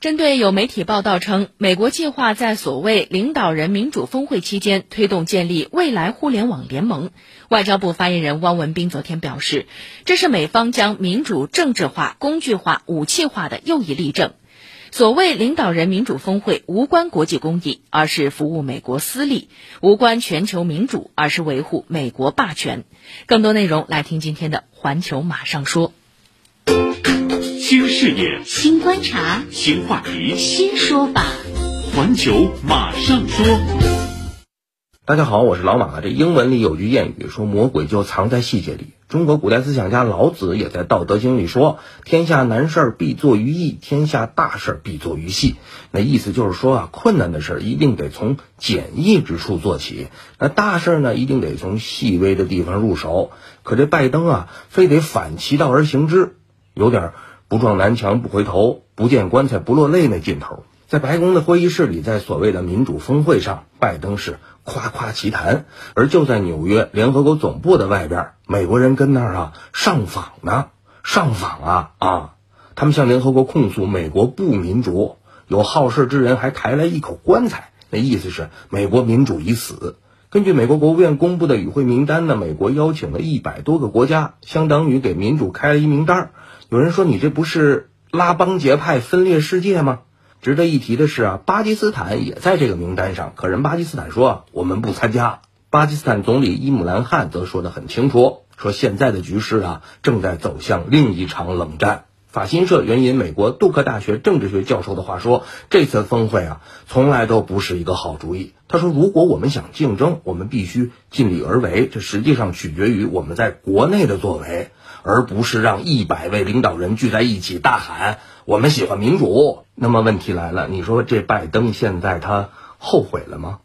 针对有媒体报道称，美国计划在所谓领导人民主峰会期间推动建立未来互联网联盟，外交部发言人汪文斌昨天表示，这是美方将民主政治化、工具化、武器化的又一例证。所谓领导人民主峰会无关国际公益，而是服务美国私利；无关全球民主，而是维护美国霸权。更多内容来听今天的《环球马上说》。新视野，新观察，新话题，新说法。环球马上说。大家好，我是老马。这英文里有句谚语说：“魔鬼就藏在细节里。”中国古代思想家老子也在《道德经》里说：“天下难事必作于易，天下大事必作于细。”那意思就是说啊，困难的事儿一定得从简易之处做起，那大事呢，一定得从细微的地方入手。可这拜登啊，非得反其道而行之，有点。不撞南墙不回头，不见棺材不落泪那劲头，在白宫的会议室里，在所谓的民主峰会上，拜登是夸夸其谈；而就在纽约联合国总部的外边，美国人跟那儿啊上访呢，上访啊啊！他们向联合国控诉美国不民主，有好事之人还抬来一口棺材，那意思是美国民主已死。根据美国国务院公布的与会名单呢，美国邀请了一百多个国家，相当于给民主开了一名单儿。有人说你这不是拉帮结派、分裂世界吗？值得一提的是啊，巴基斯坦也在这个名单上，可人巴基斯坦说我们不参加。巴基斯坦总理伊姆兰汗则说得很清楚，说现在的局势啊正在走向另一场冷战。法新社援引美国杜克大学政治学教授的话说，这次峰会啊从来都不是一个好主意。他说，如果我们想竞争，我们必须尽力而为，这实际上取决于我们在国内的作为。而不是让一百位领导人聚在一起大喊“我们喜欢民主”。那么问题来了，你说这拜登现在他后悔了吗？